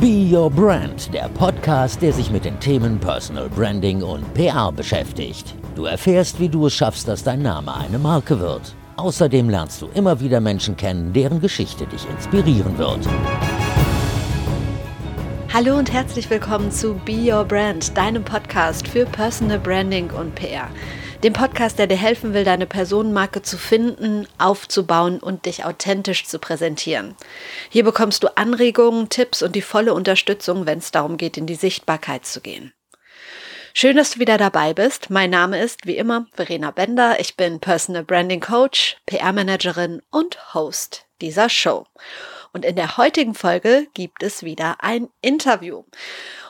Be Your Brand, der Podcast, der sich mit den Themen Personal Branding und PR beschäftigt. Du erfährst, wie du es schaffst, dass dein Name eine Marke wird. Außerdem lernst du immer wieder Menschen kennen, deren Geschichte dich inspirieren wird. Hallo und herzlich willkommen zu Be Your Brand, deinem Podcast für Personal Branding und PR. Dem Podcast, der dir helfen will, deine Personenmarke zu finden, aufzubauen und dich authentisch zu präsentieren. Hier bekommst du Anregungen, Tipps und die volle Unterstützung, wenn es darum geht, in die Sichtbarkeit zu gehen. Schön, dass du wieder dabei bist. Mein Name ist wie immer Verena Bender. Ich bin Personal Branding Coach, PR-Managerin und Host dieser Show. Und in der heutigen Folge gibt es wieder ein Interview.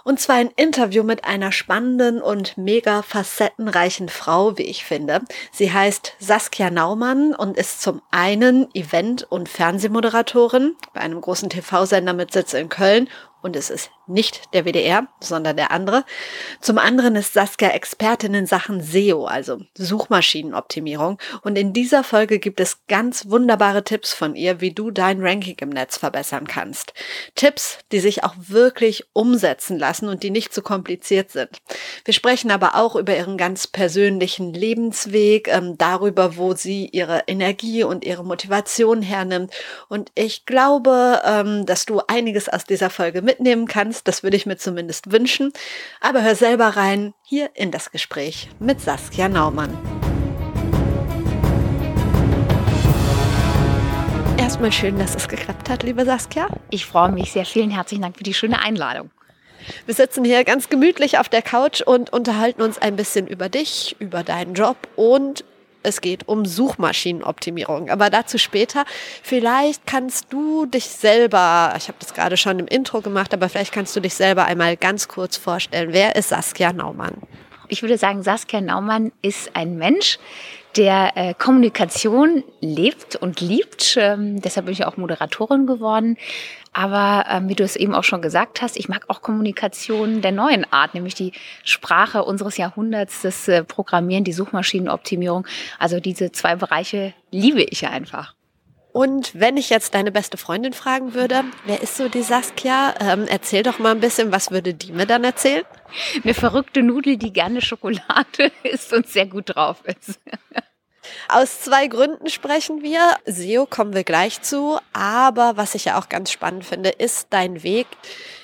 Und zwar ein Interview mit einer spannenden und mega facettenreichen Frau, wie ich finde. Sie heißt Saskia Naumann und ist zum einen Event- und Fernsehmoderatorin bei einem großen TV-Sender mit Sitz in Köln und es ist nicht der WDR, sondern der andere. Zum anderen ist Saskia Expertin in Sachen SEO, also Suchmaschinenoptimierung. Und in dieser Folge gibt es ganz wunderbare Tipps von ihr, wie du dein Ranking im Netz verbessern kannst. Tipps, die sich auch wirklich umsetzen lassen und die nicht zu kompliziert sind. Wir sprechen aber auch über ihren ganz persönlichen Lebensweg, ähm, darüber, wo sie ihre Energie und ihre Motivation hernimmt. Und ich glaube, ähm, dass du einiges aus dieser Folge mit mitnehmen kannst. Das würde ich mir zumindest wünschen. Aber hör selber rein hier in das Gespräch mit Saskia Naumann. Erstmal schön, dass es geklappt hat, liebe Saskia. Ich freue mich sehr. Vielen herzlichen Dank für die schöne Einladung. Wir sitzen hier ganz gemütlich auf der Couch und unterhalten uns ein bisschen über dich, über deinen Job und es geht um Suchmaschinenoptimierung. Aber dazu später. Vielleicht kannst du dich selber, ich habe das gerade schon im Intro gemacht, aber vielleicht kannst du dich selber einmal ganz kurz vorstellen. Wer ist Saskia Naumann? Ich würde sagen, Saskia Naumann ist ein Mensch, der äh, Kommunikation lebt und liebt. Ähm, deshalb bin ich auch Moderatorin geworden. Aber ähm, wie du es eben auch schon gesagt hast, ich mag auch Kommunikation der neuen Art, nämlich die Sprache unseres Jahrhunderts, das äh, Programmieren, die Suchmaschinenoptimierung. Also diese zwei Bereiche liebe ich einfach. Und wenn ich jetzt deine beste Freundin fragen würde, wer ist so die Saskia? Ähm, erzähl doch mal ein bisschen, was würde die mir dann erzählen? Eine verrückte Nudel, die gerne Schokolade isst und sehr gut drauf ist. Aus zwei Gründen sprechen wir. SEO kommen wir gleich zu. Aber was ich ja auch ganz spannend finde, ist dein Weg,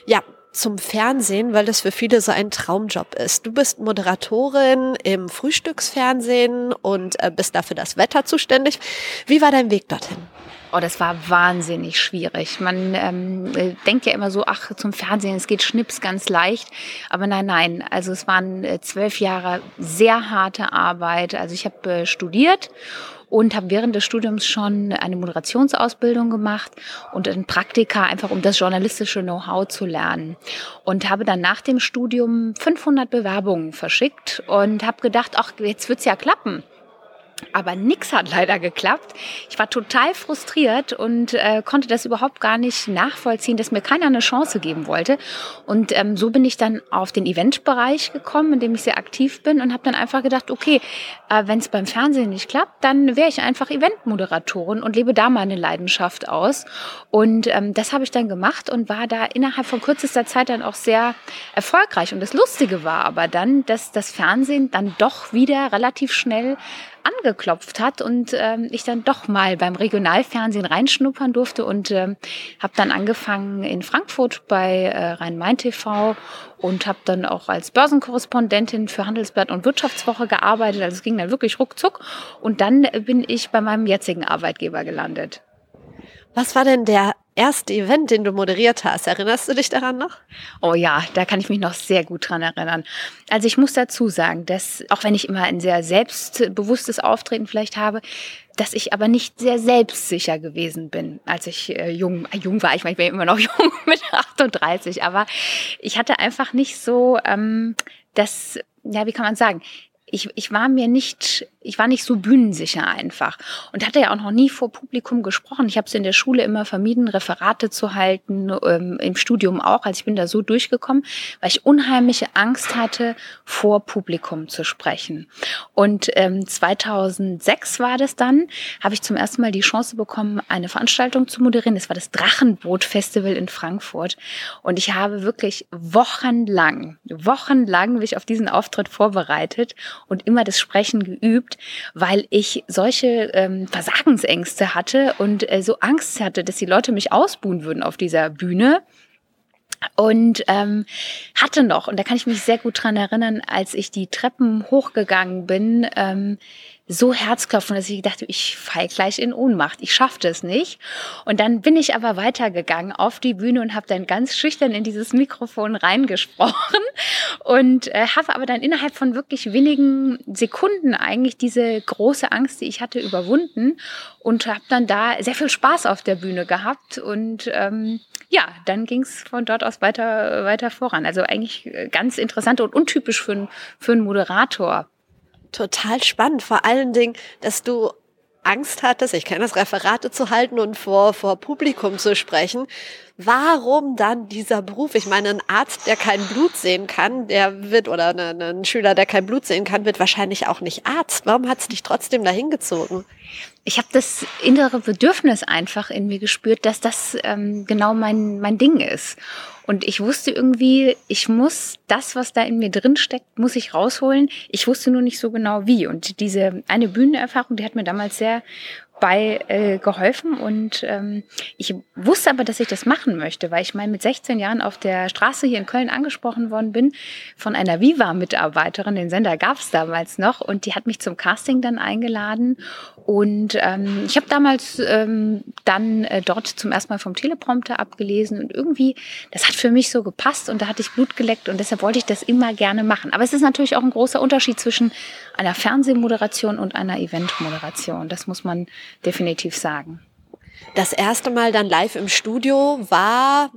ja, zum Fernsehen, weil das für viele so ein Traumjob ist. Du bist Moderatorin im Frühstücksfernsehen und äh, bist dafür das Wetter zuständig. Wie war dein Weg dorthin? Oh, das war wahnsinnig schwierig. Man ähm, äh, denkt ja immer so, ach, zum Fernsehen, es geht schnips ganz leicht. Aber nein, nein. Also es waren äh, zwölf Jahre sehr harte Arbeit. Also ich habe äh, studiert und habe während des Studiums schon eine Moderationsausbildung gemacht und ein Praktika, einfach um das journalistische Know-how zu lernen. Und habe dann nach dem Studium 500 Bewerbungen verschickt und habe gedacht, ach, jetzt wird's ja klappen. Aber nichts hat leider geklappt. Ich war total frustriert und äh, konnte das überhaupt gar nicht nachvollziehen, dass mir keiner eine Chance geben wollte. Und ähm, so bin ich dann auf den Eventbereich gekommen, in dem ich sehr aktiv bin und habe dann einfach gedacht, okay, äh, wenn es beim Fernsehen nicht klappt, dann wäre ich einfach Eventmoderatorin und lebe da meine Leidenschaft aus. Und ähm, das habe ich dann gemacht und war da innerhalb von kürzester Zeit dann auch sehr erfolgreich. Und das Lustige war aber dann, dass das Fernsehen dann doch wieder relativ schnell angeklopft hat und ähm, ich dann doch mal beim Regionalfernsehen reinschnuppern durfte und ähm, habe dann angefangen in Frankfurt bei äh, Rhein-Main TV und habe dann auch als Börsenkorrespondentin für Handelsblatt und Wirtschaftswoche gearbeitet. Also es ging dann wirklich ruckzuck und dann bin ich bei meinem jetzigen Arbeitgeber gelandet. Was war denn der erste Event, den du moderiert hast. Erinnerst du dich daran noch? Oh ja, da kann ich mich noch sehr gut dran erinnern. Also ich muss dazu sagen, dass auch wenn ich immer ein sehr selbstbewusstes Auftreten vielleicht habe, dass ich aber nicht sehr selbstsicher gewesen bin, als ich äh, jung, äh, jung war. Ich meine, ich bin immer noch jung mit 38, aber ich hatte einfach nicht so ähm, das, ja, wie kann man sagen, ich, ich war mir nicht ich war nicht so bühnensicher einfach und hatte ja auch noch nie vor Publikum gesprochen. Ich habe es in der Schule immer vermieden, Referate zu halten, ähm, im Studium auch. Also ich bin da so durchgekommen, weil ich unheimliche Angst hatte, vor Publikum zu sprechen. Und ähm, 2006 war das dann, habe ich zum ersten Mal die Chance bekommen, eine Veranstaltung zu moderieren. Das war das Drachenboot Festival in Frankfurt. Und ich habe wirklich wochenlang, wochenlang mich auf diesen Auftritt vorbereitet und immer das Sprechen geübt, weil ich solche ähm, Versagensängste hatte und äh, so Angst hatte, dass die Leute mich ausbuhen würden auf dieser Bühne. Und ähm, hatte noch, und da kann ich mich sehr gut dran erinnern, als ich die Treppen hochgegangen bin, ähm, so Herzklopfen, dass ich dachte, ich fall gleich in Ohnmacht. Ich schaffe das nicht. Und dann bin ich aber weitergegangen auf die Bühne und habe dann ganz schüchtern in dieses Mikrofon reingesprochen und äh, habe aber dann innerhalb von wirklich wenigen Sekunden eigentlich diese große Angst, die ich hatte, überwunden und habe dann da sehr viel Spaß auf der Bühne gehabt und ähm, ja, dann ging es von dort aus weiter, weiter voran. Also eigentlich ganz interessant und untypisch für, für einen Moderator total spannend. Vor allen Dingen, dass du Angst hattest, ich kenne das, Referate zu halten und vor, vor Publikum zu sprechen. Warum dann dieser Beruf? Ich meine, ein Arzt, der kein Blut sehen kann, der wird, oder ein Schüler, der kein Blut sehen kann, wird wahrscheinlich auch nicht Arzt. Warum hat es dich trotzdem dahin gezogen? Ich habe das innere Bedürfnis einfach in mir gespürt, dass das ähm, genau mein, mein Ding ist. Und ich wusste irgendwie, ich muss das, was da in mir drin steckt, muss ich rausholen. Ich wusste nur nicht so genau wie. Und diese eine Bühnenerfahrung, die hat mir damals sehr bei äh, geholfen und ähm, ich wusste aber, dass ich das machen möchte, weil ich mal mit 16 Jahren auf der Straße hier in Köln angesprochen worden bin von einer Viva-Mitarbeiterin, den Sender gab es damals noch und die hat mich zum Casting dann eingeladen und ähm, ich habe damals ähm, dann äh, dort zum ersten Mal vom Teleprompter abgelesen und irgendwie, das hat für mich so gepasst und da hatte ich Blut geleckt und deshalb wollte ich das immer gerne machen. Aber es ist natürlich auch ein großer Unterschied zwischen einer Fernsehmoderation und einer Eventmoderation. Das muss man definitiv sagen. Das erste Mal dann live im Studio war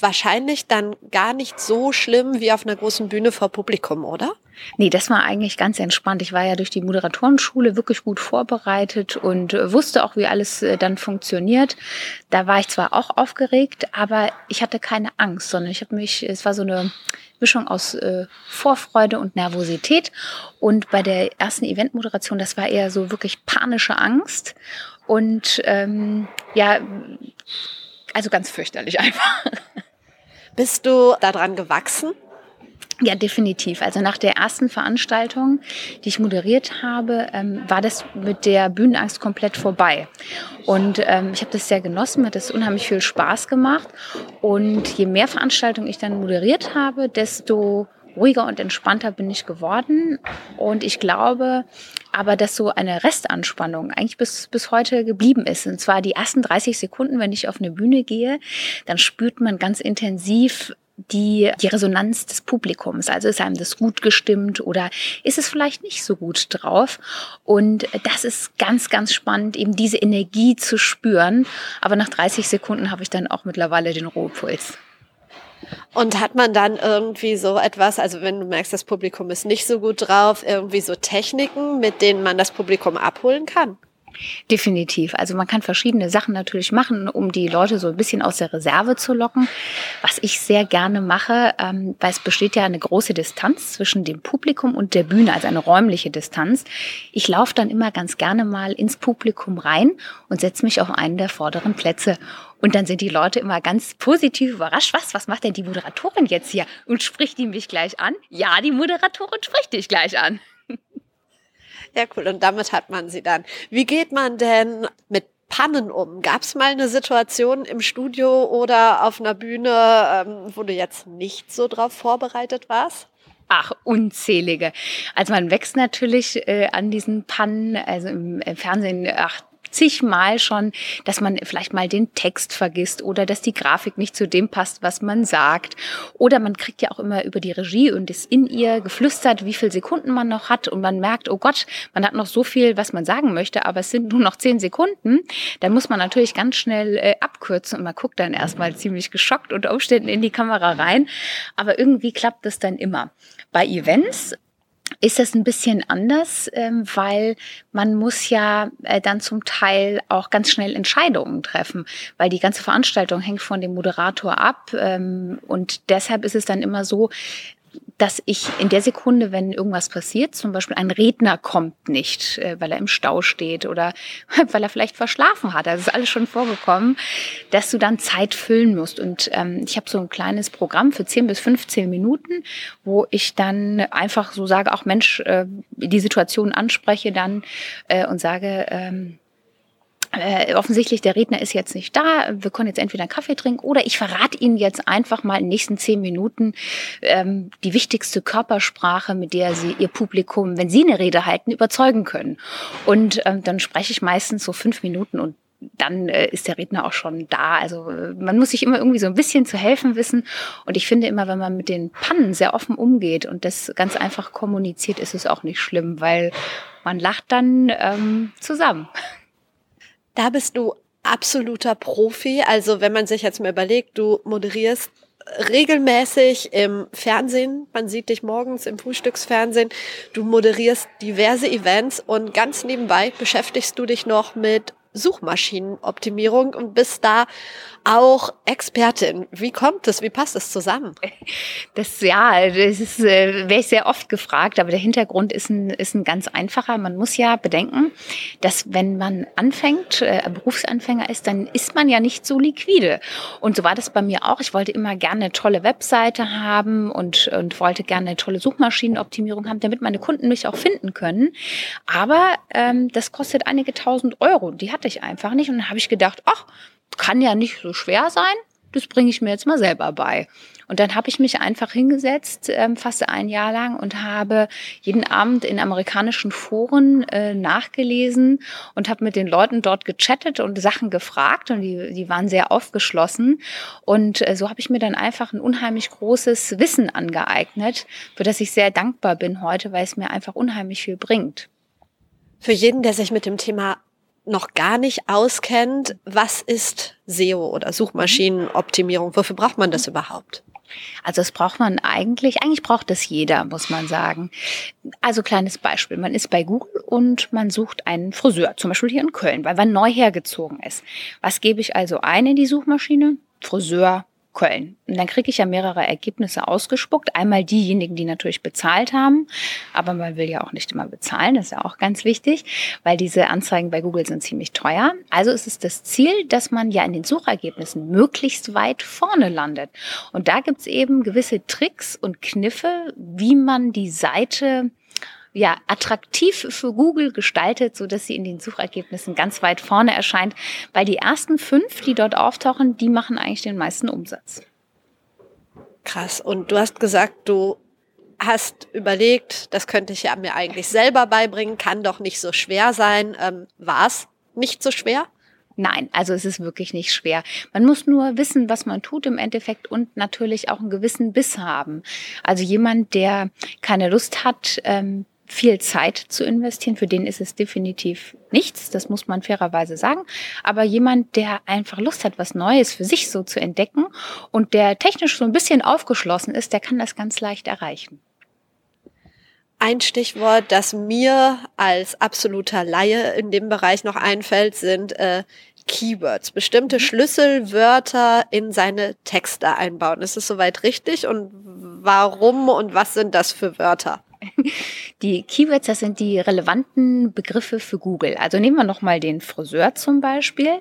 wahrscheinlich dann gar nicht so schlimm wie auf einer großen Bühne vor Publikum, oder? Nee, das war eigentlich ganz entspannt. Ich war ja durch die Moderatorenschule wirklich gut vorbereitet und wusste auch, wie alles äh, dann funktioniert. Da war ich zwar auch aufgeregt, aber ich hatte keine Angst, sondern ich habe mich, es war so eine Mischung aus äh, Vorfreude und Nervosität. Und bei der ersten Eventmoderation, das war eher so wirklich panische Angst. Und ähm, ja, also ganz fürchterlich einfach. Bist du daran gewachsen? Ja, definitiv. Also nach der ersten Veranstaltung, die ich moderiert habe, ähm, war das mit der Bühnenangst komplett vorbei. Und ähm, ich habe das sehr genossen, mir hat das unheimlich viel Spaß gemacht. Und je mehr Veranstaltungen ich dann moderiert habe, desto ruhiger und entspannter bin ich geworden. Und ich glaube aber, dass so eine Restanspannung eigentlich bis, bis heute geblieben ist. Und zwar die ersten 30 Sekunden, wenn ich auf eine Bühne gehe, dann spürt man ganz intensiv, die, die Resonanz des Publikums. Also ist einem das gut gestimmt oder ist es vielleicht nicht so gut drauf? Und das ist ganz, ganz spannend, eben diese Energie zu spüren. Aber nach 30 Sekunden habe ich dann auch mittlerweile den Ruhepuls. Und hat man dann irgendwie so etwas, also wenn du merkst, das Publikum ist nicht so gut drauf, irgendwie so Techniken, mit denen man das Publikum abholen kann? Definitiv. Also man kann verschiedene Sachen natürlich machen, um die Leute so ein bisschen aus der Reserve zu locken. Was ich sehr gerne mache, ähm, weil es besteht ja eine große Distanz zwischen dem Publikum und der Bühne, also eine räumliche Distanz. Ich laufe dann immer ganz gerne mal ins Publikum rein und setze mich auf einen der vorderen Plätze. Und dann sind die Leute immer ganz positiv überrascht. Was, was macht denn die Moderatorin jetzt hier? Und spricht die mich gleich an? Ja, die Moderatorin spricht dich gleich an. Ja, cool. Und damit hat man sie dann. Wie geht man denn mit Pannen um? Gab es mal eine Situation im Studio oder auf einer Bühne, ähm, wo du jetzt nicht so drauf vorbereitet warst? Ach, unzählige. Also man wächst natürlich äh, an diesen Pannen, also im, im Fernsehen, ach, zigmal schon, dass man vielleicht mal den Text vergisst oder dass die Grafik nicht zu dem passt, was man sagt. Oder man kriegt ja auch immer über die Regie und ist in ihr geflüstert, wie viele Sekunden man noch hat und man merkt, oh Gott, man hat noch so viel, was man sagen möchte, aber es sind nur noch zehn Sekunden. Dann muss man natürlich ganz schnell äh, abkürzen und man guckt dann erstmal ziemlich geschockt unter Umständen in die Kamera rein. Aber irgendwie klappt das dann immer. Bei Events ist das ein bisschen anders, ähm, weil man muss ja äh, dann zum Teil auch ganz schnell Entscheidungen treffen, weil die ganze Veranstaltung hängt von dem Moderator ab ähm, und deshalb ist es dann immer so, dass ich in der Sekunde, wenn irgendwas passiert, zum Beispiel ein Redner kommt nicht, äh, weil er im Stau steht oder weil er vielleicht verschlafen hat, das ist alles schon vorgekommen, dass du dann Zeit füllen musst. Und ähm, ich habe so ein kleines Programm für 10 bis 15 Minuten, wo ich dann einfach so sage, auch Mensch, äh, die Situation anspreche dann äh, und sage, ähm, äh, offensichtlich, der Redner ist jetzt nicht da, wir können jetzt entweder einen Kaffee trinken oder ich verrate Ihnen jetzt einfach mal in den nächsten zehn Minuten ähm, die wichtigste Körpersprache, mit der Sie Ihr Publikum, wenn Sie eine Rede halten, überzeugen können. Und ähm, dann spreche ich meistens so fünf Minuten und dann äh, ist der Redner auch schon da. Also äh, man muss sich immer irgendwie so ein bisschen zu helfen wissen. Und ich finde immer, wenn man mit den Pannen sehr offen umgeht und das ganz einfach kommuniziert, ist es auch nicht schlimm, weil man lacht dann ähm, zusammen. Da bist du absoluter Profi. Also wenn man sich jetzt mal überlegt, du moderierst regelmäßig im Fernsehen. Man sieht dich morgens im Frühstücksfernsehen. Du moderierst diverse Events und ganz nebenbei beschäftigst du dich noch mit Suchmaschinenoptimierung und bist da auch Expertin. Wie kommt es? Wie passt es zusammen? Das ja, das ist äh, wäre ich sehr oft gefragt, aber der Hintergrund ist ein ist ein ganz einfacher. Man muss ja bedenken, dass wenn man anfängt, äh, Berufsanfänger ist, dann ist man ja nicht so liquide. Und so war das bei mir auch. Ich wollte immer gerne eine tolle Webseite haben und und wollte gerne eine tolle Suchmaschinenoptimierung haben, damit meine Kunden mich auch finden können. Aber ähm, das kostet einige tausend Euro. Die hatte ich einfach nicht. Und dann habe ich gedacht, ach kann ja nicht so schwer sein. Das bringe ich mir jetzt mal selber bei. Und dann habe ich mich einfach hingesetzt, ähm, fast ein Jahr lang, und habe jeden Abend in amerikanischen Foren äh, nachgelesen und habe mit den Leuten dort gechattet und Sachen gefragt. Und die, die waren sehr aufgeschlossen. Und äh, so habe ich mir dann einfach ein unheimlich großes Wissen angeeignet, für das ich sehr dankbar bin heute, weil es mir einfach unheimlich viel bringt. Für jeden, der sich mit dem Thema noch gar nicht auskennt, was ist SEO oder Suchmaschinenoptimierung? Wofür braucht man das überhaupt? Also das braucht man eigentlich, eigentlich braucht es jeder, muss man sagen. Also kleines Beispiel, man ist bei Google und man sucht einen Friseur, zum Beispiel hier in Köln, weil man neu hergezogen ist. Was gebe ich also ein in die Suchmaschine? Friseur, Köln. Und dann kriege ich ja mehrere Ergebnisse ausgespuckt. Einmal diejenigen, die natürlich bezahlt haben, aber man will ja auch nicht immer bezahlen, das ist ja auch ganz wichtig, weil diese Anzeigen bei Google sind ziemlich teuer. Also ist es das Ziel, dass man ja in den Suchergebnissen möglichst weit vorne landet. Und da gibt's eben gewisse Tricks und Kniffe, wie man die Seite ja, attraktiv für Google gestaltet, so dass sie in den Suchergebnissen ganz weit vorne erscheint, weil die ersten fünf, die dort auftauchen, die machen eigentlich den meisten Umsatz. Krass. Und du hast gesagt, du hast überlegt, das könnte ich ja mir eigentlich selber beibringen, kann doch nicht so schwer sein. Ähm, War es nicht so schwer? Nein, also es ist wirklich nicht schwer. Man muss nur wissen, was man tut im Endeffekt und natürlich auch einen gewissen Biss haben. Also jemand, der keine Lust hat, ähm, viel Zeit zu investieren. Für den ist es definitiv nichts, das muss man fairerweise sagen. Aber jemand, der einfach Lust hat, was Neues für sich so zu entdecken und der technisch so ein bisschen aufgeschlossen ist, der kann das ganz leicht erreichen. Ein Stichwort, das mir als absoluter Laie in dem Bereich noch einfällt, sind äh, Keywords, bestimmte mhm. Schlüsselwörter in seine Texte einbauen. Ist es soweit richtig? Und warum und was sind das für Wörter? Die Keywords, das sind die relevanten Begriffe für Google. Also nehmen wir nochmal den Friseur zum Beispiel.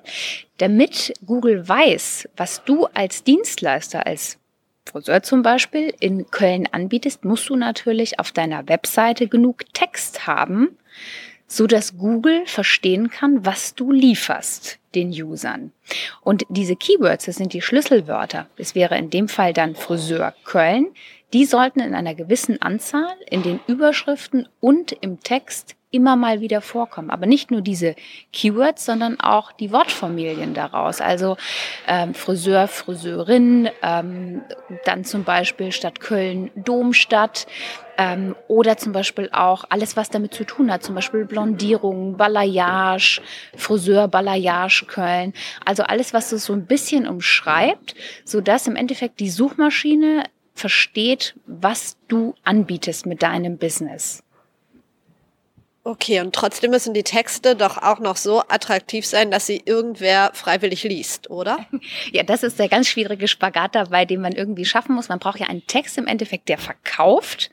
Damit Google weiß, was du als Dienstleister, als Friseur zum Beispiel in Köln anbietest, musst du natürlich auf deiner Webseite genug Text haben, so dass Google verstehen kann, was du lieferst den Usern. Und diese Keywords, das sind die Schlüsselwörter. Es wäre in dem Fall dann Friseur Köln. Die sollten in einer gewissen Anzahl in den Überschriften und im Text immer mal wieder vorkommen. Aber nicht nur diese Keywords, sondern auch die Wortfamilien daraus. Also ähm, Friseur, Friseurin, ähm, dann zum Beispiel Stadt Köln, Domstadt. Ähm, oder zum Beispiel auch alles, was damit zu tun hat, zum Beispiel Blondierung, Balayage, Friseur, Balayage Köln. Also alles, was es so ein bisschen umschreibt, so dass im Endeffekt die Suchmaschine versteht, was du anbietest mit deinem Business. Okay, und trotzdem müssen die Texte doch auch noch so attraktiv sein, dass sie irgendwer freiwillig liest, oder? Ja, das ist der ganz schwierige Spagat dabei, den man irgendwie schaffen muss. Man braucht ja einen Text im Endeffekt, der verkauft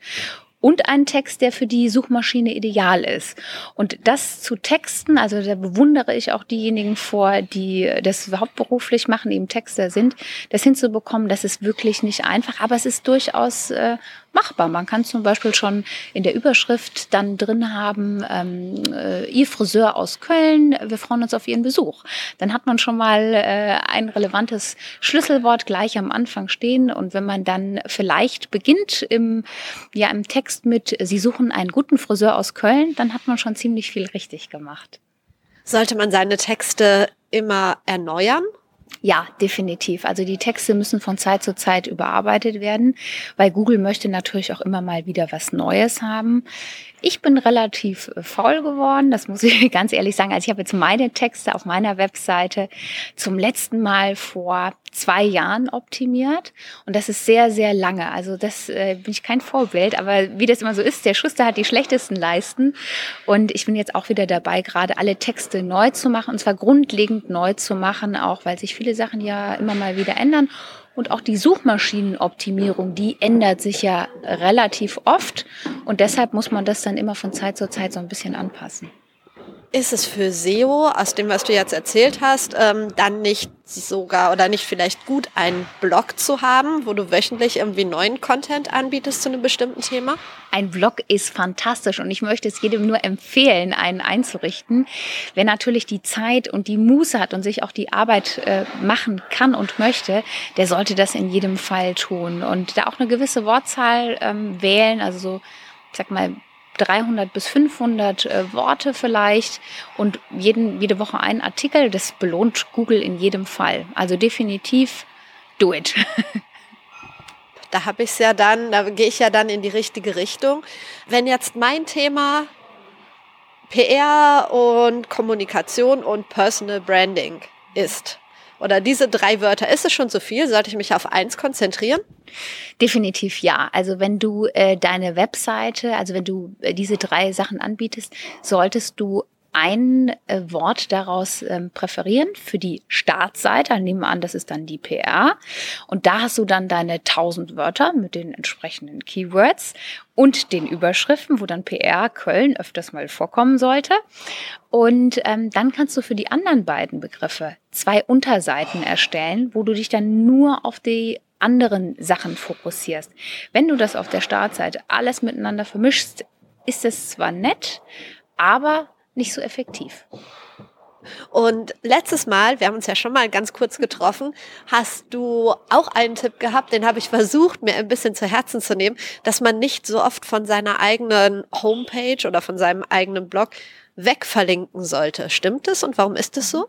und einen Text, der für die Suchmaschine ideal ist. Und das zu texten, also da bewundere ich auch diejenigen vor, die das hauptberuflich machen, eben Texter sind, das hinzubekommen, das ist wirklich nicht einfach, aber es ist durchaus äh, machbar. Man kann zum Beispiel schon in der Überschrift dann drin haben, ähm, äh, Ihr Friseur aus Köln, wir freuen uns auf Ihren Besuch. Dann hat man schon mal äh, ein relevantes Schlüsselwort gleich am Anfang stehen. Und wenn man dann vielleicht beginnt im, ja, im Text mit, Sie suchen einen guten Friseur aus Köln, dann hat man schon ziemlich viel richtig gemacht. Sollte man seine Texte immer erneuern? Ja, definitiv. Also die Texte müssen von Zeit zu Zeit überarbeitet werden, weil Google möchte natürlich auch immer mal wieder was Neues haben. Ich bin relativ äh, faul geworden, das muss ich ganz ehrlich sagen. Also ich habe jetzt meine Texte auf meiner Webseite zum letzten Mal vor zwei Jahren optimiert und das ist sehr, sehr lange. Also das äh, bin ich kein Vorbild, aber wie das immer so ist, der Schuster hat die schlechtesten Leisten und ich bin jetzt auch wieder dabei, gerade alle Texte neu zu machen und zwar grundlegend neu zu machen, auch weil sich viele Sachen ja immer mal wieder ändern und auch die Suchmaschinenoptimierung, die ändert sich ja relativ oft. Und deshalb muss man das dann immer von Zeit zu Zeit so ein bisschen anpassen. Ist es für SEO, aus dem, was du jetzt erzählt hast, ähm, dann nicht sogar oder nicht vielleicht gut, einen Blog zu haben, wo du wöchentlich irgendwie neuen Content anbietest zu einem bestimmten Thema? Ein Blog ist fantastisch und ich möchte es jedem nur empfehlen, einen einzurichten. Wer natürlich die Zeit und die Muße hat und sich auch die Arbeit äh, machen kann und möchte, der sollte das in jedem Fall tun und da auch eine gewisse Wortzahl ähm, wählen, also so, ich sag mal, 300 bis 500 äh, Worte vielleicht und jeden, jede Woche einen Artikel. Das belohnt Google in jedem Fall. Also definitiv do it. da habe ich ja dann, da gehe ich ja dann in die richtige Richtung. Wenn jetzt mein Thema PR und Kommunikation und Personal Branding ist, oder diese drei Wörter, ist es schon zu viel? Sollte ich mich auf eins konzentrieren? Definitiv ja. Also wenn du äh, deine Webseite, also wenn du äh, diese drei Sachen anbietest, solltest du ein äh, Wort daraus ähm, präferieren für die Startseite. Nehmen wir an, das ist dann die PR. Und da hast du dann deine 1000 Wörter mit den entsprechenden Keywords und den Überschriften, wo dann PR Köln öfters mal vorkommen sollte. Und ähm, dann kannst du für die anderen beiden Begriffe zwei Unterseiten erstellen, wo du dich dann nur auf die anderen Sachen fokussierst. Wenn du das auf der Startseite alles miteinander vermischst, ist es zwar nett, aber nicht so effektiv. Und letztes Mal, wir haben uns ja schon mal ganz kurz getroffen, hast du auch einen Tipp gehabt, den habe ich versucht, mir ein bisschen zu Herzen zu nehmen, dass man nicht so oft von seiner eigenen Homepage oder von seinem eigenen Blog wegverlinken sollte. Stimmt es und warum ist es so?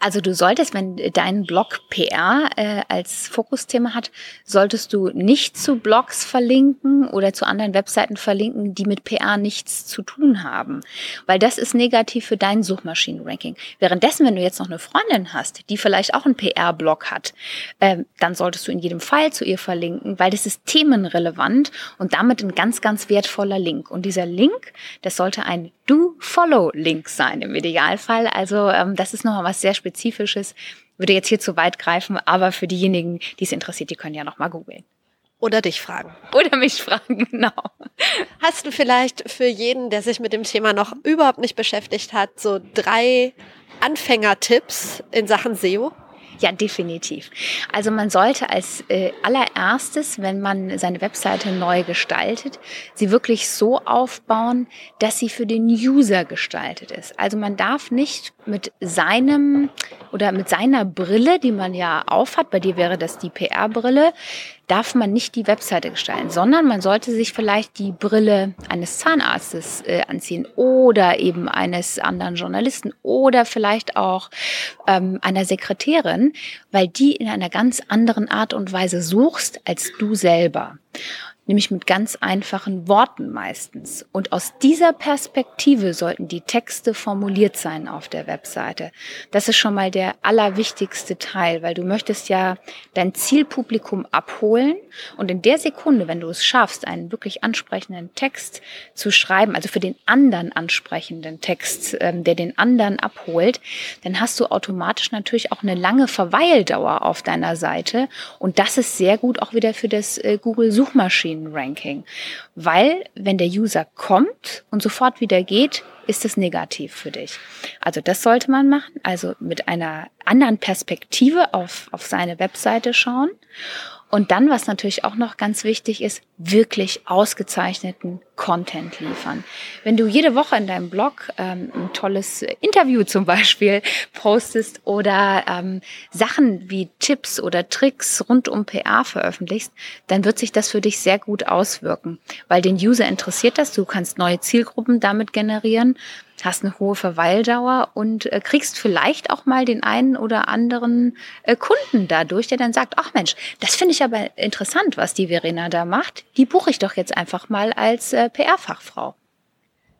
Also du solltest, wenn dein Blog PR äh, als Fokusthema hat, solltest du nicht zu Blogs verlinken oder zu anderen Webseiten verlinken, die mit PR nichts zu tun haben, weil das ist negativ für dein Suchmaschinenranking. Währenddessen, wenn du jetzt noch eine Freundin hast, die vielleicht auch einen PR-Blog hat, äh, dann solltest du in jedem Fall zu ihr verlinken, weil das ist themenrelevant und damit ein ganz, ganz wertvoller Link. Und dieser Link, das sollte ein Do-Follow-Link sein im Idealfall. Also ähm, das ist nochmal was sehr Spezifisches. Würde jetzt hier zu weit greifen, aber für diejenigen, die es interessiert, die können ja nochmal googeln. Oder dich fragen. Oder mich fragen, genau. Hast du vielleicht für jeden, der sich mit dem Thema noch überhaupt nicht beschäftigt hat, so drei Anfängertipps in Sachen SEO? Ja, definitiv. Also man sollte als äh, allererstes, wenn man seine Webseite neu gestaltet, sie wirklich so aufbauen, dass sie für den User gestaltet ist. Also man darf nicht mit seinem oder mit seiner Brille, die man ja aufhat, bei dir wäre das die PR-Brille, darf man nicht die Webseite gestalten, sondern man sollte sich vielleicht die Brille eines Zahnarztes äh, anziehen oder eben eines anderen Journalisten oder vielleicht auch ähm, einer Sekretärin, weil die in einer ganz anderen Art und Weise suchst als du selber. Nämlich mit ganz einfachen Worten meistens. Und aus dieser Perspektive sollten die Texte formuliert sein auf der Webseite. Das ist schon mal der allerwichtigste Teil, weil du möchtest ja dein Zielpublikum abholen und in der Sekunde, wenn du es schaffst, einen wirklich ansprechenden Text zu schreiben, also für den anderen ansprechenden Text, ähm, der den anderen abholt, dann hast du automatisch natürlich auch eine lange Verweildauer auf deiner Seite und das ist sehr gut auch wieder für das äh, Google Suchmaschinen-Ranking. Weil, wenn der User kommt und sofort wieder geht, ist es negativ für dich. Also das sollte man machen, also mit einer anderen Perspektive auf, auf seine Webseite schauen. Und dann, was natürlich auch noch ganz wichtig ist, wirklich ausgezeichneten Content liefern. Wenn du jede Woche in deinem Blog ähm, ein tolles Interview zum Beispiel postest oder ähm, Sachen wie Tipps oder Tricks rund um PR veröffentlichst, dann wird sich das für dich sehr gut auswirken, weil den User interessiert das. Du kannst neue Zielgruppen damit generieren hast eine hohe Verweildauer und äh, kriegst vielleicht auch mal den einen oder anderen äh, Kunden dadurch, der dann sagt, ach Mensch, das finde ich aber interessant, was die Verena da macht. Die buche ich doch jetzt einfach mal als äh, PR-Fachfrau.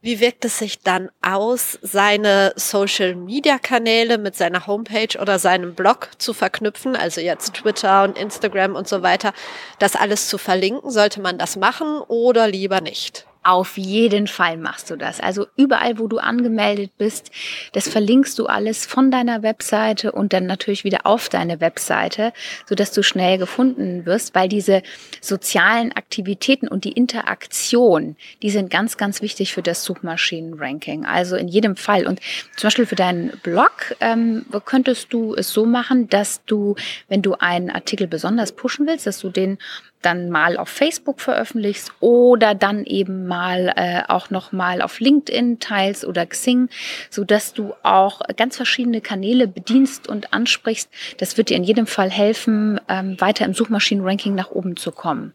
Wie wirkt es sich dann aus, seine Social-Media-Kanäle mit seiner Homepage oder seinem Blog zu verknüpfen, also jetzt Twitter und Instagram und so weiter, das alles zu verlinken? Sollte man das machen oder lieber nicht? Auf jeden Fall machst du das. Also überall, wo du angemeldet bist, das verlinkst du alles von deiner Webseite und dann natürlich wieder auf deine Webseite, sodass du schnell gefunden wirst, weil diese sozialen Aktivitäten und die Interaktion, die sind ganz, ganz wichtig für das Suchmaschinenranking. Also in jedem Fall. Und zum Beispiel für deinen Blog ähm, könntest du es so machen, dass du, wenn du einen Artikel besonders pushen willst, dass du den dann mal auf Facebook veröffentlichst oder dann eben mal äh, auch noch mal auf LinkedIn teils oder Xing, so dass du auch ganz verschiedene Kanäle bedienst und ansprichst. Das wird dir in jedem Fall helfen, ähm, weiter im Suchmaschinenranking nach oben zu kommen.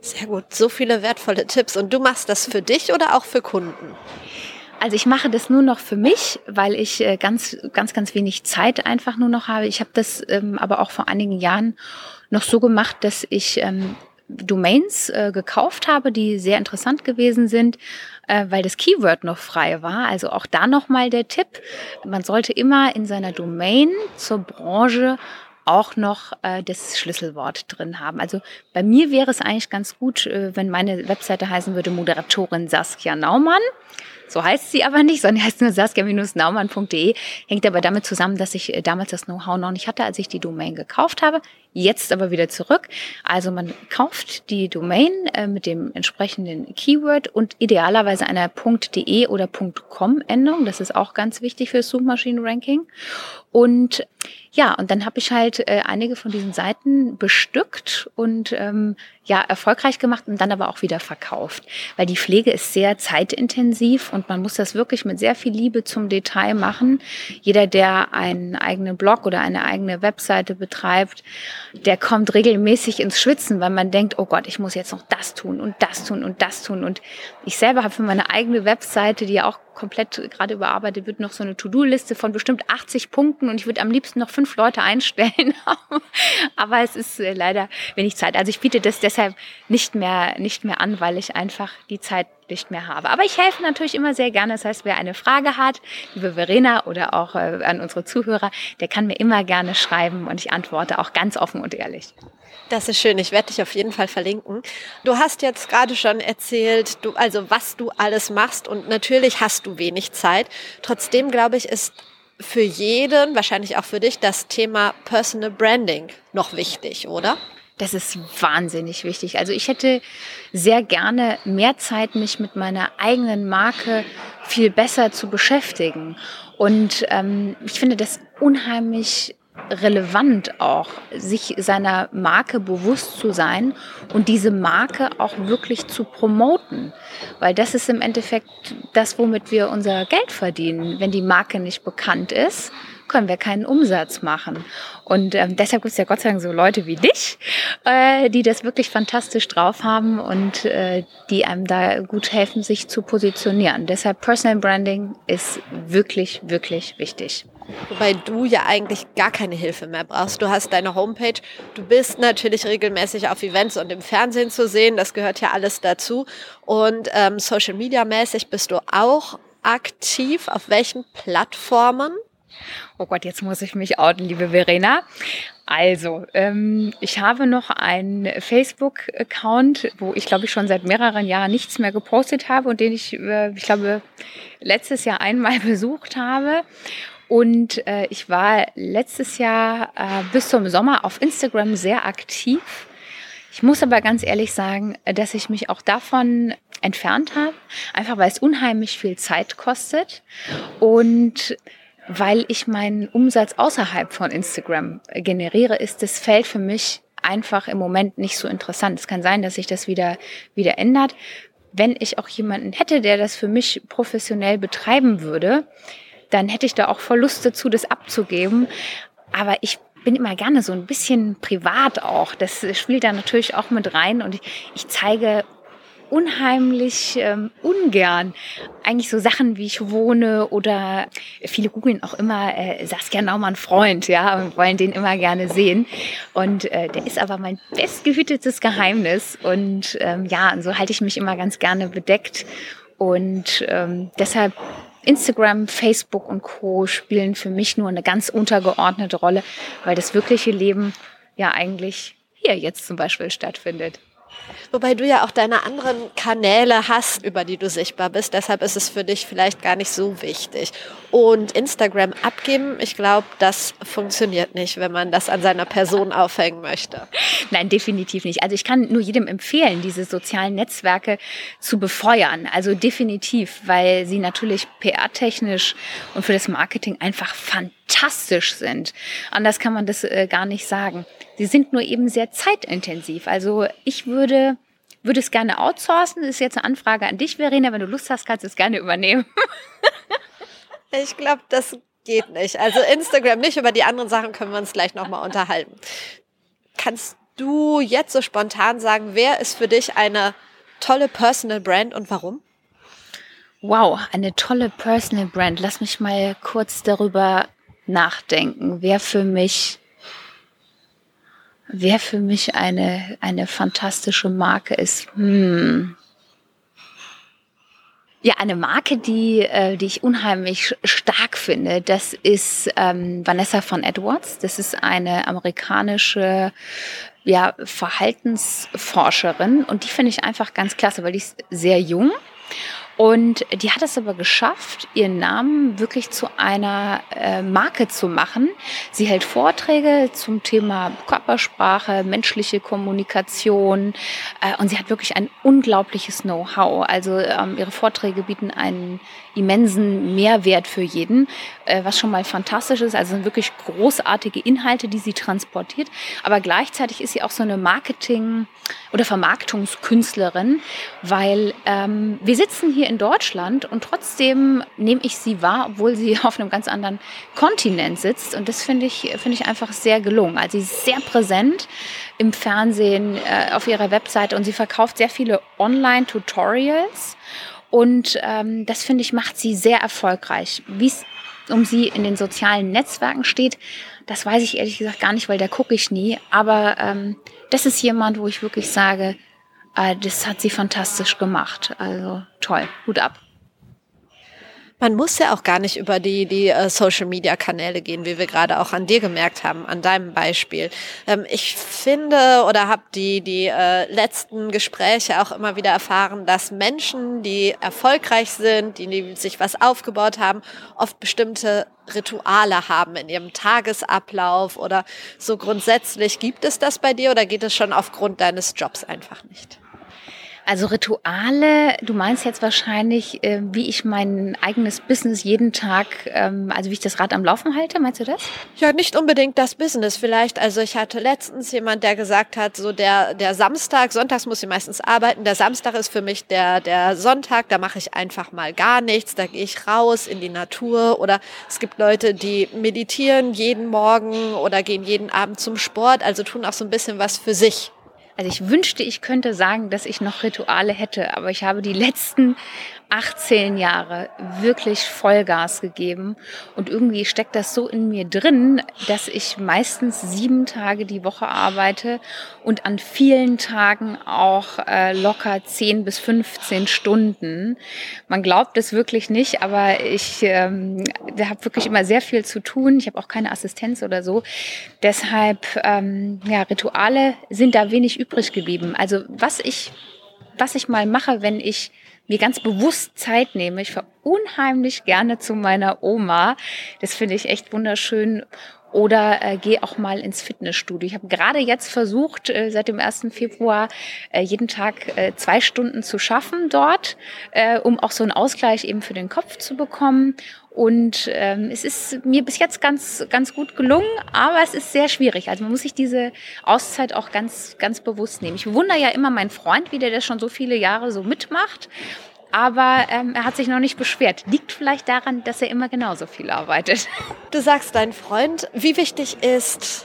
Sehr gut, so viele wertvolle Tipps. Und du machst das für dich oder auch für Kunden? Also ich mache das nur noch für mich, weil ich äh, ganz, ganz, ganz wenig Zeit einfach nur noch habe. Ich habe das ähm, aber auch vor einigen Jahren noch so gemacht, dass ich ähm, Domains äh, gekauft habe, die sehr interessant gewesen sind, äh, weil das Keyword noch frei war. Also auch da nochmal der Tipp. Man sollte immer in seiner Domain zur Branche auch noch äh, das Schlüsselwort drin haben. Also bei mir wäre es eigentlich ganz gut, äh, wenn meine Webseite heißen würde Moderatorin Saskia Naumann. So heißt sie aber nicht, sondern heißt nur saskia-naumann.de. Hängt aber damit zusammen, dass ich äh, damals das Know-how noch nicht hatte, als ich die Domain gekauft habe. Jetzt aber wieder zurück. Also man kauft die Domain äh, mit dem entsprechenden Keyword und idealerweise einer .de oder .com Endung. Das ist auch ganz wichtig für das Suchmaschinenranking. Und ja, und dann habe ich halt äh, einige von diesen Seiten bestückt und ähm, ja erfolgreich gemacht und dann aber auch wieder verkauft, weil die Pflege ist sehr zeitintensiv und man muss das wirklich mit sehr viel Liebe zum Detail machen. Jeder, der einen eigenen Blog oder eine eigene Webseite betreibt, der kommt regelmäßig ins Schwitzen, weil man denkt, oh Gott, ich muss jetzt noch das tun und das tun und das tun und ich selber habe für meine eigene Webseite, die ja auch komplett gerade überarbeitet wird, noch so eine To-Do-Liste von bestimmt 80 Punkten und ich würde am liebsten noch fünf Leute einstellen. Aber es ist äh, leider wenig Zeit. Also ich biete das deshalb nicht mehr, nicht mehr an, weil ich einfach die Zeit nicht mehr habe. Aber ich helfe natürlich immer sehr gerne. Das heißt, wer eine Frage hat, liebe Verena oder auch äh, an unsere Zuhörer, der kann mir immer gerne schreiben und ich antworte auch ganz offen und ehrlich. Das ist schön. Ich werde dich auf jeden Fall verlinken. Du hast jetzt gerade schon erzählt, du, also was du alles machst und natürlich hast du wenig Zeit. Trotzdem glaube ich, ist für jeden, wahrscheinlich auch für dich, das Thema Personal Branding noch wichtig, oder? Das ist wahnsinnig wichtig. Also ich hätte sehr gerne mehr Zeit, mich mit meiner eigenen Marke viel besser zu beschäftigen. Und ähm, ich finde das unheimlich relevant auch, sich seiner Marke bewusst zu sein und diese Marke auch wirklich zu promoten. Weil das ist im Endeffekt das, womit wir unser Geld verdienen. Wenn die Marke nicht bekannt ist, können wir keinen Umsatz machen. Und ähm, deshalb gibt es ja Gott sei Dank so Leute wie dich, äh, die das wirklich fantastisch drauf haben und äh, die einem da gut helfen, sich zu positionieren. Deshalb Personal Branding ist wirklich, wirklich wichtig. Wobei du ja eigentlich gar keine Hilfe mehr brauchst. Du hast deine Homepage, du bist natürlich regelmäßig auf Events und im Fernsehen zu sehen, das gehört ja alles dazu. Und ähm, Social Media mäßig bist du auch aktiv. Auf welchen Plattformen? Oh Gott, jetzt muss ich mich outen, liebe Verena. Also, ähm, ich habe noch einen Facebook-Account, wo ich glaube ich schon seit mehreren Jahren nichts mehr gepostet habe und den ich, äh, ich glaube, letztes Jahr einmal besucht habe. Und äh, ich war letztes Jahr äh, bis zum Sommer auf Instagram sehr aktiv. Ich muss aber ganz ehrlich sagen, dass ich mich auch davon entfernt habe, einfach weil es unheimlich viel Zeit kostet und weil ich meinen Umsatz außerhalb von Instagram generiere, ist das Feld für mich einfach im Moment nicht so interessant. Es kann sein, dass sich das wieder, wieder ändert. Wenn ich auch jemanden hätte, der das für mich professionell betreiben würde, dann hätte ich da auch voll Lust dazu, das abzugeben. Aber ich bin immer gerne so ein bisschen privat auch. Das spielt da natürlich auch mit rein und ich, ich zeige unheimlich ähm, ungern. Eigentlich so Sachen, wie ich wohne oder viele googeln auch immer äh, Saskia Naumann Freund, ja, und wollen den immer gerne sehen. Und äh, der ist aber mein bestgehütetes Geheimnis. Und ähm, ja, und so halte ich mich immer ganz gerne bedeckt. Und ähm, deshalb Instagram, Facebook und Co. spielen für mich nur eine ganz untergeordnete Rolle, weil das wirkliche Leben ja eigentlich hier jetzt zum Beispiel stattfindet. Wobei du ja auch deine anderen Kanäle hast, über die du sichtbar bist. Deshalb ist es für dich vielleicht gar nicht so wichtig. Und Instagram abgeben, ich glaube, das funktioniert nicht, wenn man das an seiner Person aufhängen möchte. Nein, definitiv nicht. Also ich kann nur jedem empfehlen, diese sozialen Netzwerke zu befeuern. Also definitiv, weil sie natürlich PR-technisch und für das Marketing einfach fantastisch sind. Anders kann man das äh, gar nicht sagen. Sie sind nur eben sehr zeitintensiv. Also ich würde, würde es gerne outsourcen. Das ist jetzt eine Anfrage an dich, Verena. Wenn du Lust hast, kannst du es gerne übernehmen. ich glaube, das geht nicht. Also Instagram nicht, über die anderen Sachen können wir uns gleich nochmal unterhalten. Kannst du jetzt so spontan sagen, wer ist für dich eine tolle Personal Brand und warum? Wow, eine tolle Personal Brand. Lass mich mal kurz darüber nachdenken, wer für mich wer für mich eine, eine fantastische Marke ist. Hm. Ja, eine Marke, die, äh, die ich unheimlich stark finde, das ist ähm, Vanessa von Edwards. Das ist eine amerikanische ja, Verhaltensforscherin und die finde ich einfach ganz klasse, weil die ist sehr jung und die hat es aber geschafft, ihren Namen wirklich zu einer äh, Marke zu machen. Sie hält Vorträge zum Thema Körpersprache, menschliche Kommunikation äh, und sie hat wirklich ein unglaubliches Know-how. Also ähm, ihre Vorträge bieten einen immensen Mehrwert für jeden, äh, was schon mal fantastisch ist. Also sind wirklich großartige Inhalte, die sie transportiert. Aber gleichzeitig ist sie auch so eine Marketing- oder Vermarktungskünstlerin, weil ähm, wir sitzen hier in Deutschland und trotzdem nehme ich sie wahr, obwohl sie auf einem ganz anderen Kontinent sitzt. Und das finde ich, finde ich einfach sehr gelungen. Also sie ist sehr präsent im Fernsehen, äh, auf ihrer Webseite und sie verkauft sehr viele Online-Tutorials. Und ähm, das finde ich macht sie sehr erfolgreich. Wie es um sie in den sozialen Netzwerken steht, das weiß ich ehrlich gesagt gar nicht, weil da gucke ich nie. Aber ähm, das ist jemand, wo ich wirklich sage, äh, das hat sie fantastisch gemacht. Also toll, Hut ab. Man muss ja auch gar nicht über die, die uh, Social-Media-Kanäle gehen, wie wir gerade auch an dir gemerkt haben, an deinem Beispiel. Ähm, ich finde oder habe die, die äh, letzten Gespräche auch immer wieder erfahren, dass Menschen, die erfolgreich sind, die sich was aufgebaut haben, oft bestimmte Rituale haben in ihrem Tagesablauf oder so grundsätzlich. Gibt es das bei dir oder geht es schon aufgrund deines Jobs einfach nicht? Also Rituale, du meinst jetzt wahrscheinlich, äh, wie ich mein eigenes Business jeden Tag, ähm, also wie ich das Rad am Laufen halte, meinst du das? Ja, nicht unbedingt das Business vielleicht. Also ich hatte letztens jemand, der gesagt hat, so der, der Samstag, sonntags muss ich meistens arbeiten, der Samstag ist für mich der, der Sonntag, da mache ich einfach mal gar nichts, da gehe ich raus in die Natur oder es gibt Leute, die meditieren jeden Morgen oder gehen jeden Abend zum Sport, also tun auch so ein bisschen was für sich. Also ich wünschte, ich könnte sagen, dass ich noch Rituale hätte, aber ich habe die letzten 18 Jahre wirklich Vollgas gegeben und irgendwie steckt das so in mir drin, dass ich meistens sieben Tage die Woche arbeite und an vielen Tagen auch äh, locker 10 bis 15 Stunden. Man glaubt es wirklich nicht, aber ich ähm, habe wirklich immer sehr viel zu tun. Ich habe auch keine Assistenz oder so. Deshalb, ähm, ja, Rituale sind da wenig übrig geblieben. Also was ich, was ich mal mache, wenn ich mir ganz bewusst Zeit nehme. Ich fahre unheimlich gerne zu meiner Oma. Das finde ich echt wunderschön. Oder äh, gehe auch mal ins Fitnessstudio. Ich habe gerade jetzt versucht, äh, seit dem 1. Februar äh, jeden Tag äh, zwei Stunden zu schaffen dort, äh, um auch so einen Ausgleich eben für den Kopf zu bekommen. Und ähm, es ist mir bis jetzt ganz, ganz gut gelungen, aber es ist sehr schwierig. Also man muss sich diese Auszeit auch ganz, ganz bewusst nehmen. Ich bewundere ja immer meinen Freund, wie der das schon so viele Jahre so mitmacht. Aber ähm, er hat sich noch nicht beschwert. Liegt vielleicht daran, dass er immer genauso viel arbeitet. Du sagst dein Freund, wie wichtig ist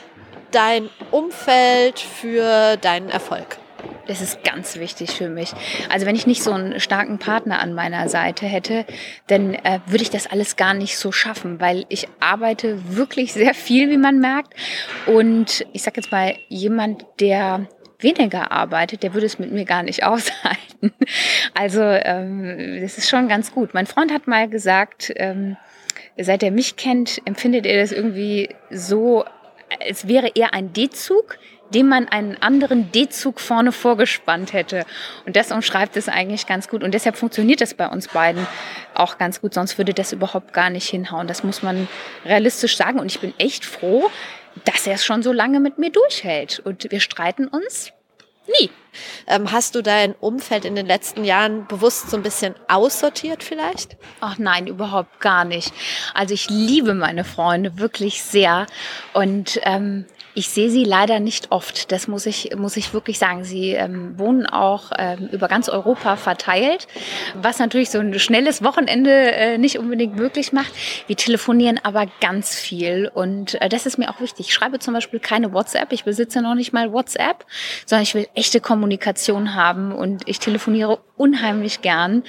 dein Umfeld für deinen Erfolg? Das ist ganz wichtig für mich. Also wenn ich nicht so einen starken Partner an meiner Seite hätte, dann äh, würde ich das alles gar nicht so schaffen, weil ich arbeite wirklich sehr viel, wie man merkt. Und ich sage jetzt mal, jemand, der weniger arbeitet, der würde es mit mir gar nicht aushalten. Also ähm, das ist schon ganz gut. Mein Freund hat mal gesagt, ähm, seit er mich kennt, empfindet er das irgendwie so, als wäre er ein D-Zug, dem man einen anderen D-Zug vorne vorgespannt hätte. Und das umschreibt es eigentlich ganz gut. Und deshalb funktioniert das bei uns beiden auch ganz gut. Sonst würde das überhaupt gar nicht hinhauen. Das muss man realistisch sagen. Und ich bin echt froh, dass er es schon so lange mit mir durchhält. Und wir streiten uns nie. Ähm, hast du dein Umfeld in den letzten Jahren bewusst so ein bisschen aussortiert vielleicht? Ach nein, überhaupt gar nicht. Also ich liebe meine Freunde wirklich sehr und ähm, ich sehe sie leider nicht oft. Das muss ich, muss ich wirklich sagen. Sie ähm, wohnen auch ähm, über ganz Europa verteilt, was natürlich so ein schnelles Wochenende äh, nicht unbedingt möglich macht. Wir telefonieren aber ganz viel und äh, das ist mir auch wichtig. Ich schreibe zum Beispiel keine WhatsApp. Ich besitze noch nicht mal WhatsApp, sondern ich will echte Kommunikation haben und ich telefoniere unheimlich gern.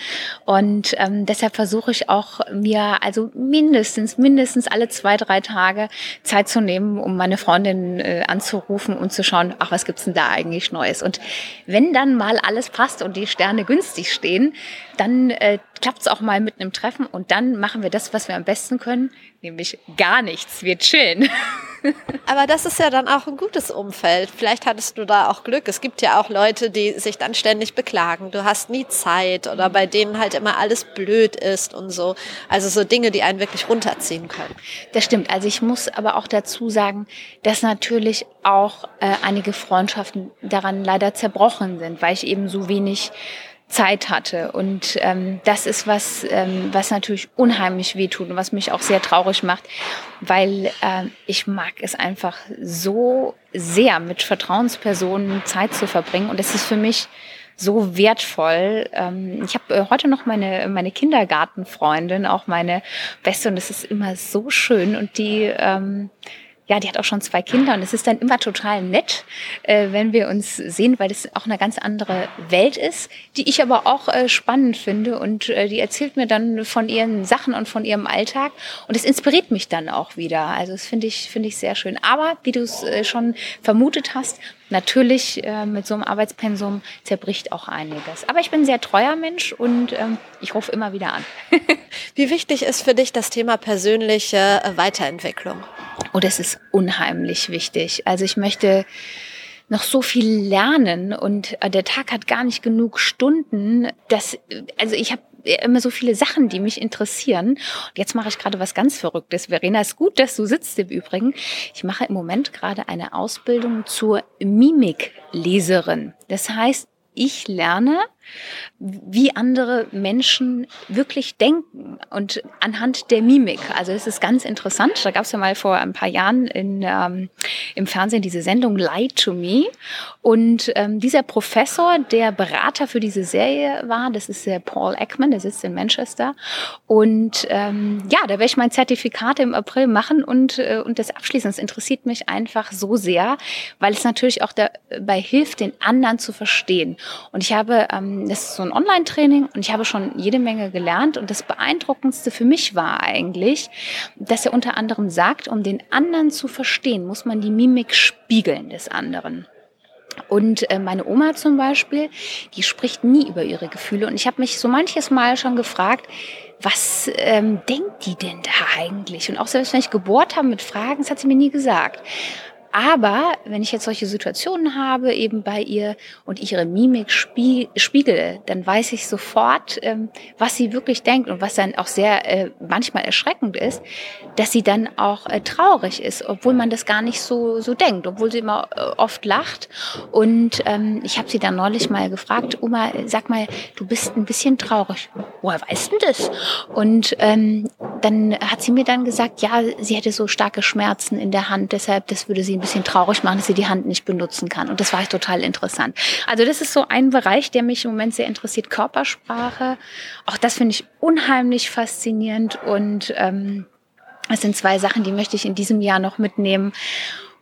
Und ähm, deshalb versuche ich auch mir also mindestens, mindestens alle zwei, drei Tage Zeit zu nehmen, um meine Freundin äh, anzurufen und zu schauen, ach, was gibt's denn da eigentlich Neues? Und wenn dann mal alles passt und die Sterne günstig stehen, dann äh, klappt's auch mal mit einem Treffen und dann machen wir das, was wir am besten können, nämlich gar nichts. Wir chillen. Aber das ist ja dann auch ein gutes Umfeld. Vielleicht hattest du da auch Glück. Es gibt ja auch Leute, die sich dann ständig beklagen. Du hast nie Zeit oder bei denen halt immer alles blöd ist und so. Also so Dinge, die einen wirklich runterziehen können. Das stimmt. Also ich muss aber auch dazu sagen, dass natürlich auch äh, einige Freundschaften daran leider zerbrochen sind, weil ich eben so wenig Zeit hatte. Und ähm, das ist was, ähm, was natürlich unheimlich wehtut und was mich auch sehr traurig macht, weil äh, ich mag es einfach so sehr, mit Vertrauenspersonen Zeit zu verbringen. Und es ist für mich so wertvoll. Ähm, ich habe äh, heute noch meine, meine Kindergartenfreundin, auch meine Beste, und es ist immer so schön. Und die ähm, ja, die hat auch schon zwei Kinder und es ist dann immer total nett, äh, wenn wir uns sehen, weil das auch eine ganz andere Welt ist, die ich aber auch äh, spannend finde und äh, die erzählt mir dann von ihren Sachen und von ihrem Alltag und es inspiriert mich dann auch wieder. Also das finde ich, finde ich sehr schön. Aber wie du es äh, schon vermutet hast, natürlich äh, mit so einem Arbeitspensum zerbricht auch einiges. Aber ich bin ein sehr treuer Mensch und ähm, ich rufe immer wieder an. Wie wichtig ist für dich das Thema persönliche äh, Weiterentwicklung? Oh, das ist unheimlich wichtig. Also ich möchte noch so viel lernen und äh, der Tag hat gar nicht genug Stunden, dass also ich habe immer so viele Sachen, die mich interessieren. Und jetzt mache ich gerade was ganz Verrücktes. Verena, ist gut, dass du sitzt im Übrigen. Ich mache im Moment gerade eine Ausbildung zur Mimikleserin. Das heißt, ich lerne, wie andere Menschen wirklich denken und anhand der Mimik. Also es ist ganz interessant. Da gab es ja mal vor ein paar Jahren in, ähm, im Fernsehen diese Sendung Lie to Me. Und ähm, dieser Professor, der Berater für diese Serie war, das ist der Paul Ekman, der sitzt in Manchester. Und ähm, ja, da werde ich mein Zertifikat im April machen und, äh, und das abschließen. Das interessiert mich einfach so sehr, weil es natürlich auch dabei hilft, den anderen zu verstehen. Und ich habe ähm, das ist so ein Online-Training und ich habe schon jede Menge gelernt. Und das Beeindruckendste für mich war eigentlich, dass er unter anderem sagt, um den anderen zu verstehen, muss man die Mimik spiegeln des anderen. Und äh, meine Oma zum Beispiel, die spricht nie über ihre Gefühle. Und ich habe mich so manches Mal schon gefragt, was ähm, denkt die denn da eigentlich? Und auch selbst wenn ich gebohrt habe mit Fragen, das hat sie mir nie gesagt. Aber wenn ich jetzt solche Situationen habe, eben bei ihr und ihre Mimik spie spiegele, dann weiß ich sofort, ähm, was sie wirklich denkt und was dann auch sehr äh, manchmal erschreckend ist, dass sie dann auch äh, traurig ist, obwohl man das gar nicht so, so denkt, obwohl sie immer äh, oft lacht. Und ähm, ich habe sie dann neulich mal gefragt, Oma, sag mal, du bist ein bisschen traurig. Woher weißt du das? Und ähm, dann hat sie mir dann gesagt, ja, sie hätte so starke Schmerzen in der Hand, deshalb, das würde sie bisschen traurig machen, dass sie die Hand nicht benutzen kann. Und das war total interessant. Also das ist so ein Bereich, der mich im Moment sehr interessiert, Körpersprache. Auch das finde ich unheimlich faszinierend. Und ähm, das sind zwei Sachen, die möchte ich in diesem Jahr noch mitnehmen.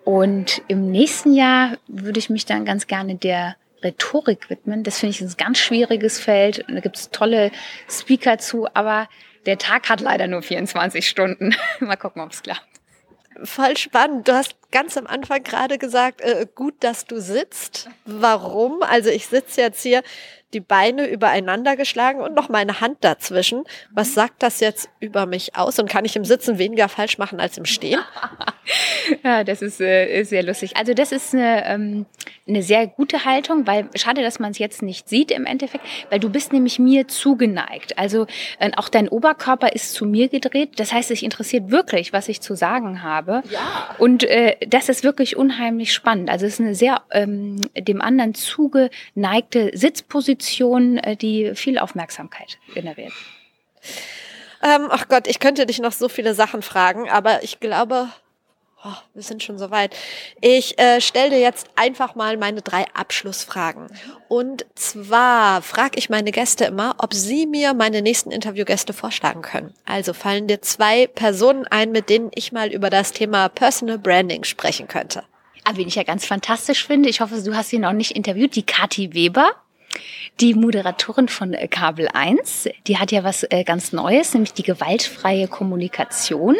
Und im nächsten Jahr würde ich mich dann ganz gerne der Rhetorik widmen. Das finde ich ein ganz schwieriges Feld. Da gibt es tolle Speaker zu, aber der Tag hat leider nur 24 Stunden. Mal gucken, ob es klappt voll spannend. Du hast ganz am Anfang gerade gesagt, äh, gut, dass du sitzt. Warum? Also ich sitze jetzt hier die Beine übereinander geschlagen und noch meine Hand dazwischen. Was sagt das jetzt über mich aus? Und kann ich im Sitzen weniger falsch machen als im Stehen? ja, das ist, äh, sehr lustig. Also das ist eine, ähm, eine sehr gute Haltung, weil schade, dass man es jetzt nicht sieht im Endeffekt, weil du bist nämlich mir zugeneigt. Also äh, auch dein Oberkörper ist zu mir gedreht. Das heißt, es interessiert wirklich, was ich zu sagen habe. Ja. Und äh, das ist wirklich unheimlich spannend. Also es ist eine sehr ähm, dem anderen zugeneigte Sitzposition Position, äh, die viel Aufmerksamkeit generiert. Ähm, ach Gott, ich könnte dich noch so viele Sachen fragen, aber ich glaube, oh, wir sind schon so weit. Ich äh, stelle dir jetzt einfach mal meine drei Abschlussfragen. Und zwar frage ich meine Gäste immer, ob sie mir meine nächsten Interviewgäste vorschlagen können. Also fallen dir zwei Personen ein, mit denen ich mal über das Thema Personal Branding sprechen könnte. Ah, wen ich ja ganz fantastisch finde, ich hoffe, du hast sie noch nicht interviewt, die Kathi Weber die Moderatorin von äh, Kabel 1, die hat ja was äh, ganz Neues, nämlich die gewaltfreie Kommunikation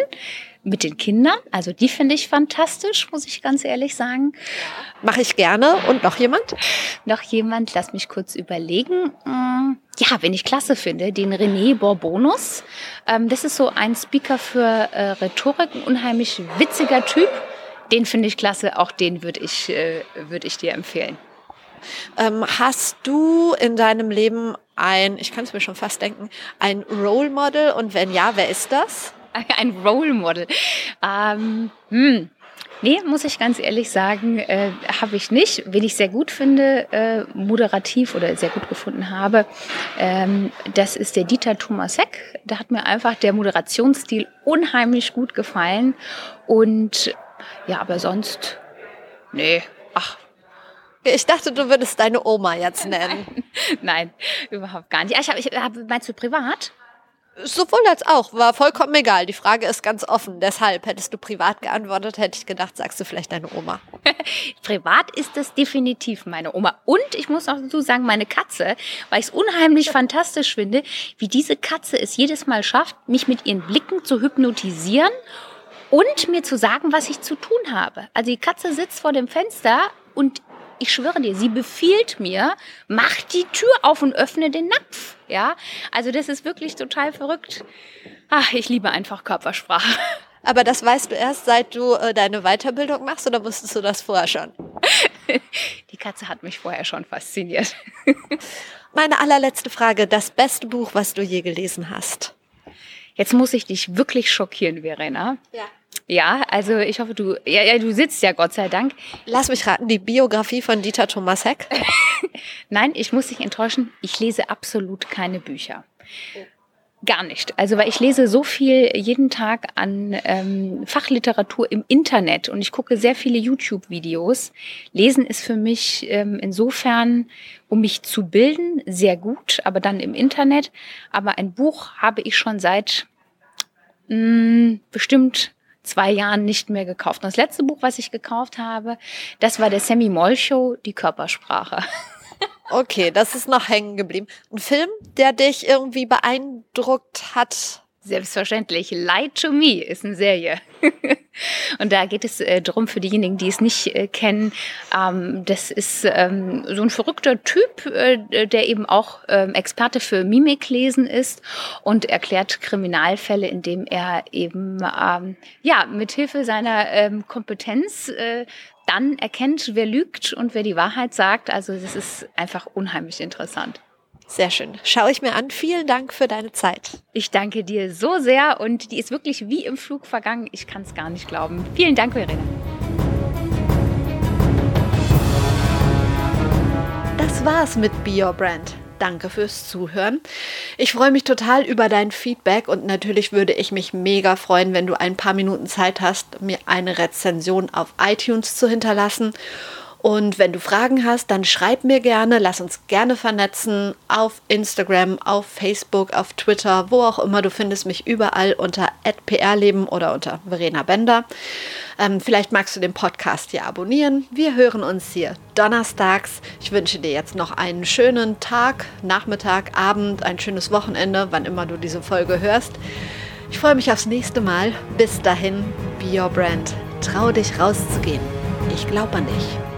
mit den Kindern. Also die finde ich fantastisch, muss ich ganz ehrlich sagen. Mache ich gerne. Und noch jemand? Noch jemand, lass mich kurz überlegen. Mm, ja, wenn ich klasse finde, den René Borbonus. Ähm, das ist so ein Speaker für äh, Rhetorik, ein unheimlich witziger Typ. Den finde ich klasse, auch den würde ich, würde ich dir empfehlen. Ähm, hast du in deinem Leben ein, ich kann es mir schon fast denken, ein Role Model und wenn ja, wer ist das? Ein Role Model. Ähm, hm. Nee, muss ich ganz ehrlich sagen, äh, habe ich nicht. Wen ich sehr gut finde, äh, moderativ oder sehr gut gefunden habe, ähm, das ist der Dieter Thomasek. Da hat mir einfach der Moderationsstil unheimlich gut gefallen. Und ja, aber sonst, nee, ach, ich dachte, du würdest deine Oma jetzt nennen. Nein, nein überhaupt gar nicht. Ich hab, ich hab, meinst du privat? Sowohl als auch, war vollkommen egal. Die Frage ist ganz offen. Deshalb hättest du privat geantwortet, hätte ich gedacht, sagst du vielleicht deine Oma. privat ist das definitiv meine Oma. Und ich muss auch dazu sagen, meine Katze, weil ich es unheimlich fantastisch finde, wie diese Katze es jedes Mal schafft, mich mit ihren Blicken zu hypnotisieren und mir zu sagen, was ich zu tun habe. Also die Katze sitzt vor dem Fenster und ich schwöre dir, sie befiehlt mir, mach die Tür auf und öffne den Napf. Ja, also das ist wirklich total verrückt. Ach, ich liebe einfach Körpersprache. Aber das weißt du erst, seit du äh, deine Weiterbildung machst oder wusstest du das vorher schon? Die Katze hat mich vorher schon fasziniert. Meine allerletzte Frage, das beste Buch, was du je gelesen hast? Jetzt muss ich dich wirklich schockieren, Verena. Ja. Ja, also ich hoffe, du, ja, ja, du sitzt ja Gott sei Dank. Lass mich raten, die Biografie von Dieter Thomas Heck? Nein, ich muss dich enttäuschen, ich lese absolut keine Bücher. Gar nicht. Also, weil ich lese so viel jeden Tag an ähm, Fachliteratur im Internet und ich gucke sehr viele YouTube-Videos. Lesen ist für mich ähm, insofern, um mich zu bilden, sehr gut, aber dann im Internet. Aber ein Buch habe ich schon seit mh, mm, bestimmt zwei Jahren nicht mehr gekauft. Und das letzte Buch, was ich gekauft habe, das war der Sammy Moll Show, die Körpersprache. Okay, das ist noch hängen geblieben. Ein Film, der dich irgendwie beeindruckt hat? Selbstverständlich. Lie to Me ist eine Serie. und da geht es äh, darum, für diejenigen, die es nicht äh, kennen, ähm, das ist ähm, so ein verrückter Typ, äh, der eben auch ähm, Experte für Mimiklesen ist und erklärt Kriminalfälle, indem er eben ähm, ja mithilfe seiner ähm, Kompetenz äh, dann erkennt, wer lügt und wer die Wahrheit sagt. Also das ist einfach unheimlich interessant. Sehr schön. Schaue ich mir an. Vielen Dank für deine Zeit. Ich danke dir so sehr und die ist wirklich wie im Flug vergangen. Ich kann es gar nicht glauben. Vielen Dank, Verena. Das war's mit Be Your Brand. Danke fürs Zuhören. Ich freue mich total über dein Feedback und natürlich würde ich mich mega freuen, wenn du ein paar Minuten Zeit hast, mir eine Rezension auf iTunes zu hinterlassen und wenn du Fragen hast, dann schreib mir gerne, lass uns gerne vernetzen auf Instagram, auf Facebook, auf Twitter, wo auch immer. Du findest mich überall unter @prleben oder unter Verena Bender. Ähm, vielleicht magst du den Podcast hier abonnieren. Wir hören uns hier donnerstags. Ich wünsche dir jetzt noch einen schönen Tag, Nachmittag, Abend, ein schönes Wochenende, wann immer du diese Folge hörst. Ich freue mich aufs nächste Mal. Bis dahin, be your brand. Trau dich rauszugehen. Ich glaube an dich.